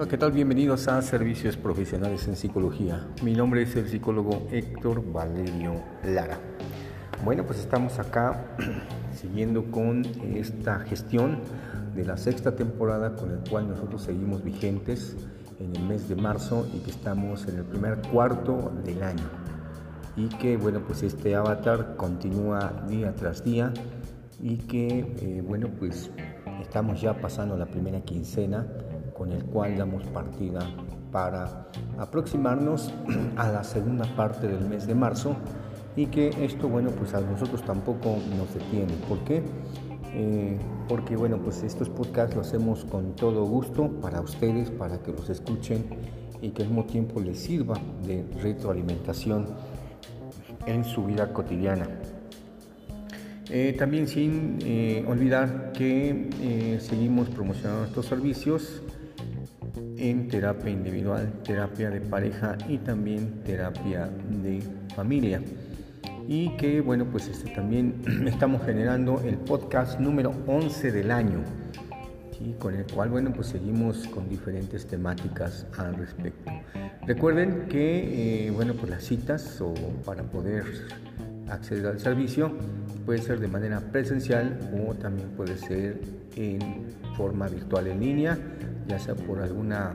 Hola, ¿qué tal? Bienvenidos a Servicios Profesionales en Psicología. Mi nombre es el psicólogo Héctor Valerio Lara. Bueno, pues estamos acá siguiendo con esta gestión de la sexta temporada con el cual nosotros seguimos vigentes en el mes de marzo y que estamos en el primer cuarto del año. Y que bueno, pues este avatar continúa día tras día y que eh, bueno, pues estamos ya pasando la primera quincena con el cual damos partida para aproximarnos a la segunda parte del mes de marzo y que esto, bueno, pues a nosotros tampoco nos detiene. ¿Por qué? Eh, porque, bueno, pues estos podcasts los hacemos con todo gusto para ustedes, para que los escuchen y que al mismo tiempo les sirva de retroalimentación en su vida cotidiana. Eh, también sin eh, olvidar que seguimos promocionando estos servicios en terapia individual, terapia de pareja y también terapia de familia. Y que bueno, pues este, también estamos generando el podcast número 11 del año, con el cual bueno, pues seguimos con diferentes temáticas al respecto. Recuerden que eh, bueno, pues las citas o para poder acceder al servicio puede ser de manera presencial o también puede ser en forma virtual en línea ya sea por alguna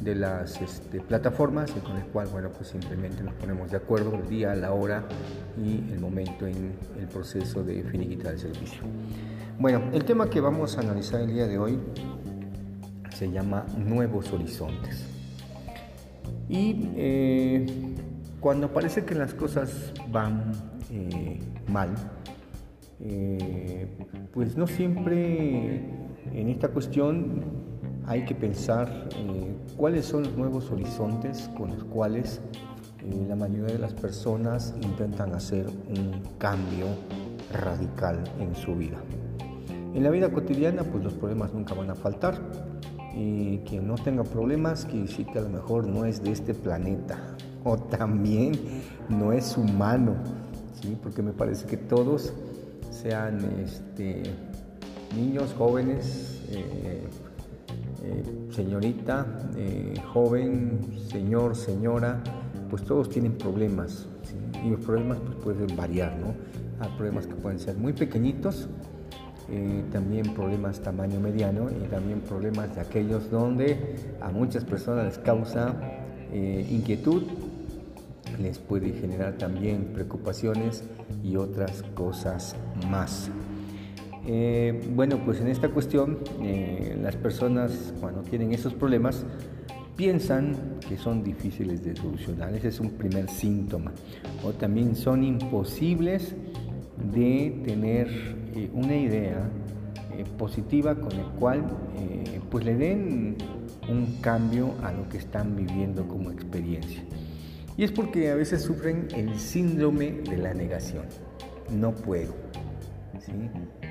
de las este, plataformas y con el cual, bueno, pues simplemente nos ponemos de acuerdo el día, la hora y el momento en el proceso de finiquitar el servicio. Bueno, el tema que vamos a analizar el día de hoy se llama Nuevos Horizontes. Y eh, cuando parece que las cosas van eh, mal, eh, pues no siempre en esta cuestión hay que pensar eh, cuáles son los nuevos horizontes con los cuales la mayoría de las personas intentan hacer un cambio radical en su vida. En la vida cotidiana, pues los problemas nunca van a faltar. Y quien no tenga problemas, quiere decir que a lo mejor no es de este planeta o también no es humano, ¿sí? porque me parece que todos sean este, niños, jóvenes, eh, eh, señorita, eh, joven, señor, señora, pues todos tienen problemas. Y los problemas pues, pueden variar, ¿no? Hay problemas que pueden ser muy pequeñitos, también problemas tamaño mediano y también problemas de aquellos donde a muchas personas les causa inquietud, les puede generar también preocupaciones y otras cosas más. Eh, bueno, pues en esta cuestión eh, las personas cuando tienen esos problemas piensan que son difíciles de solucionar. Ese es un primer síntoma. O también son imposibles de tener eh, una idea positiva con el cual pues le den un cambio a lo que están viviendo como experiencia. Y es porque a veces sufren el síndrome de la negación. No puedo.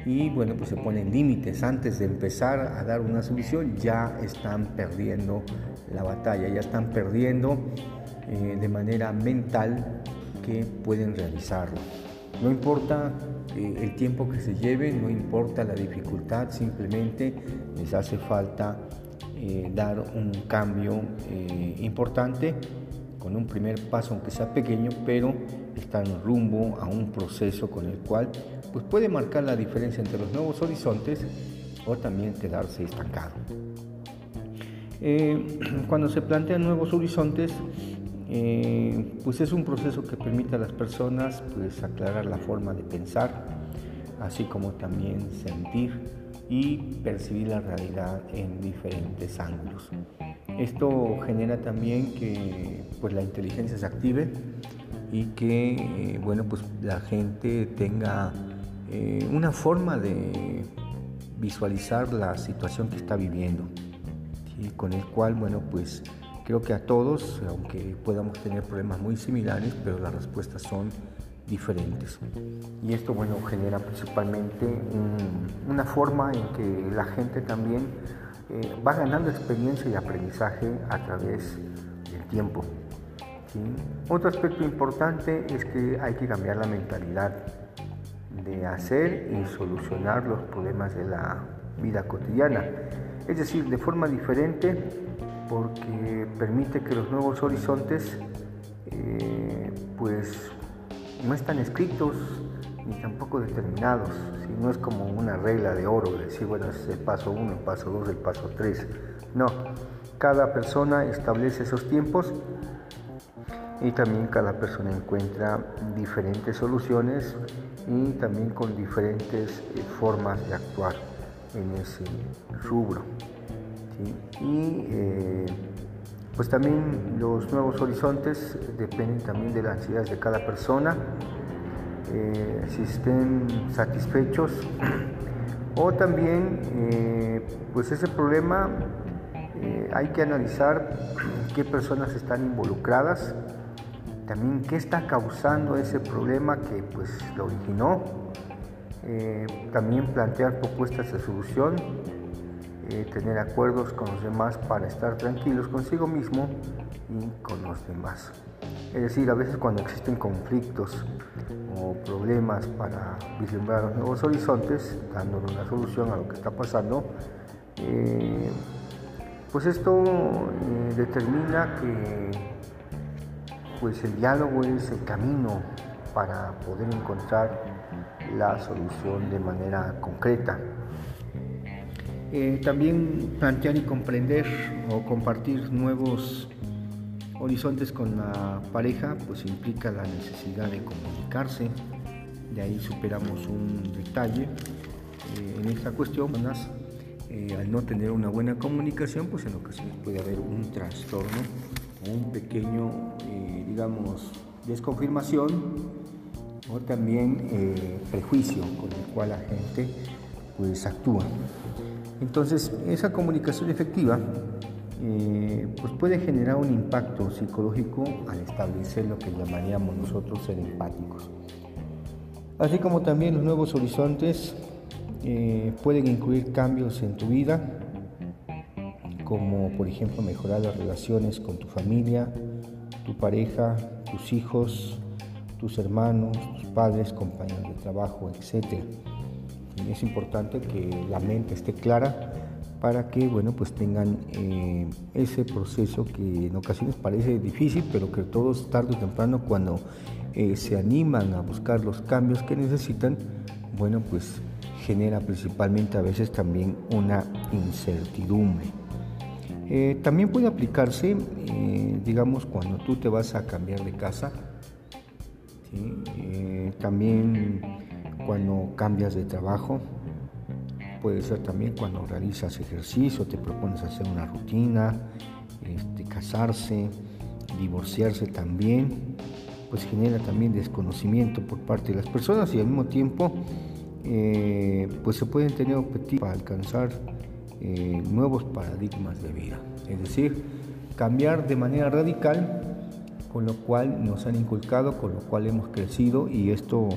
y bueno, pues se ponen límites. Antes de empezar a dar una solución ya están perdiendo la batalla, ya están perdiendo eh, de manera mental que pueden realizarlo. No importa eh, el tiempo que se lleve, no importa la dificultad, simplemente les hace falta eh, dar un cambio importante con un primer paso, aunque sea pequeño, pero están rumbo a un proceso con el cual pues puede marcar la diferencia entre los nuevos horizontes o también quedarse estancado. Eh, cuando se plantean nuevos horizontes, eh, pues es un proceso que permite a las personas pues aclarar la forma de pensar, así como también sentir y percibir la realidad en diferentes ángulos. Esto genera también que pues, la inteligencia se active y que eh, bueno, pues, la gente tenga eh, una forma de visualizar la situación que está viviendo, con el cual bueno, pues, creo que a todos, aunque podamos tener problemas muy similares, pero las respuestas son diferentes. Y esto bueno, genera principalmente una forma en que la gente también eh, va ganando experiencia y aprendizaje a través del tiempo. Otro aspecto importante es que hay que cambiar la mentalidad de hacer y solucionar los problemas de la vida cotidiana. Es decir, de forma diferente porque permite que los nuevos horizontes pues no están escritos ni tampoco determinados, no es como una regla de oro, de decir, bueno, es el paso 1, el paso 2, el paso 3. No, cada persona establece esos tiempos y también cada persona encuentra diferentes soluciones y también con diferentes eh, formas de actuar en ese rubro. Y eh, pues también los nuevos horizontes dependen también de las ansiedades de cada persona, eh, si estén satisfechos o también pues ese problema hay que analizar qué personas están involucradas también qué está causando ese problema que pues lo originó, eh, también plantear propuestas de solución, eh, tener acuerdos con los demás para estar tranquilos consigo mismo y con los demás. Es decir, a veces cuando existen conflictos o problemas para vislumbrar nuevos horizontes, dándole una solución a lo que está pasando, eh, pues esto determina que pues el diálogo es el camino para poder encontrar la solución de manera concreta. Eh, también plantear y comprender o compartir nuevos horizontes con la pareja pues implica la necesidad de comunicarse, de ahí superamos un detalle eh, en esta cuestión. Eh, al no tener una buena comunicación pues en ocasiones puede haber un trastorno un pequeño, eh, digamos, desconfirmación o también eh, prejuicio con el cual la gente pues actúa. Entonces, esa comunicación efectiva eh, pues puede generar un impacto psicológico al establecer lo que llamaríamos nosotros ser empáticos. Así como también los nuevos horizontes pueden incluir cambios en tu vida, como por ejemplo mejorar las relaciones con tu familia, tu pareja, tus hijos, tus hermanos, tus padres, compañeros de trabajo, etc. es importante que la mente esté clara para que bueno, pues tengan eh, ese proceso que en ocasiones parece difícil, pero que todos tarde o temprano cuando eh, se animan a buscar los cambios que necesitan, bueno, pues genera principalmente a veces también una incertidumbre. Eh, también puede aplicarse, digamos, cuando tú te vas a cambiar de casa, también cuando cambias de trabajo, puede ser también cuando realizas ejercicio, te propones hacer una rutina, este, casarse, divorciarse también, pues genera también desconocimiento por parte de las personas y al mismo tiempo pues se pueden tener objetivos para alcanzar eh, nuevos paradigmas de vida. Es decir, cambiar de manera radical, con lo cual nos han inculcado, con lo cual hemos crecido y esto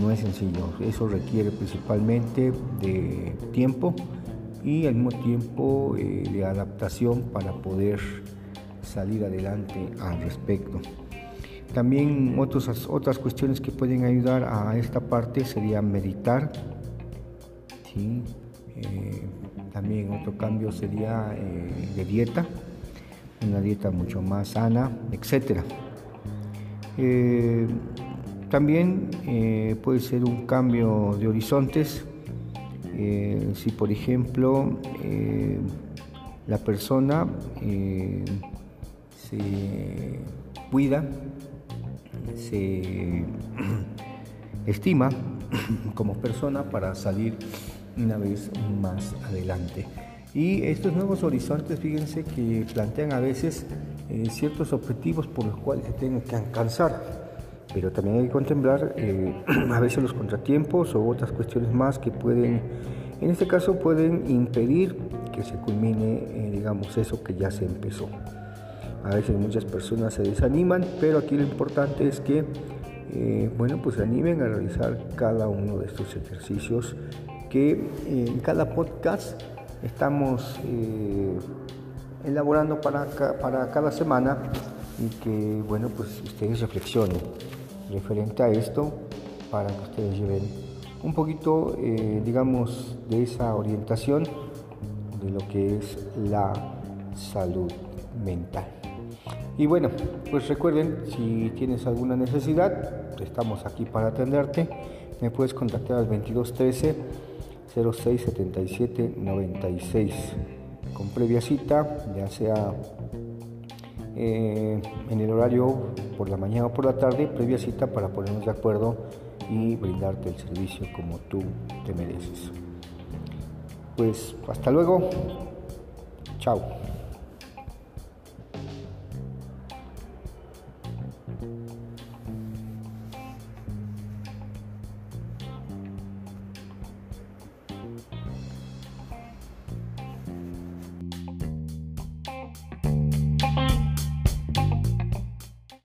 no es sencillo. Eso requiere principalmente de tiempo y al mismo tiempo eh, de adaptación para poder salir adelante al respecto. También otras cuestiones que pueden ayudar a esta parte sería meditar, ¿sí? Eh, también otro cambio sería eh, de dieta, una dieta mucho más sana, etc. Eh, también puede ser un cambio de horizontes, si por ejemplo la persona se cuida, se estima como persona para salir una vez más adelante. Y estos nuevos horizontes, fíjense que plantean a veces eh, ciertos objetivos por los cuales se tienen que alcanzar, pero también hay que contemplar eh, a veces los contratiempos o otras cuestiones más que pueden, en este caso, pueden impedir que se culmine, eh, digamos, eso que ya se empezó. A veces muchas personas se desaniman, pero aquí lo importante es que, bueno, pues se animen a realizar cada uno de estos ejercicios que eh, en cada podcast estamos eh, elaborando para, para cada semana y que, bueno, pues ustedes reflexionen referente a esto para que ustedes lleven un poquito, eh, digamos, de esa orientación de lo que es la salud. mental. Y bueno, pues recuerden, si tienes alguna necesidad, estamos aquí para atenderte. Me puedes contactar al 2213 0677 96 con previa cita, ya sea eh, en el horario por la mañana o por la tarde, previa cita para ponernos de acuerdo y brindarte el servicio como tú te mereces. Pues hasta luego. Chao.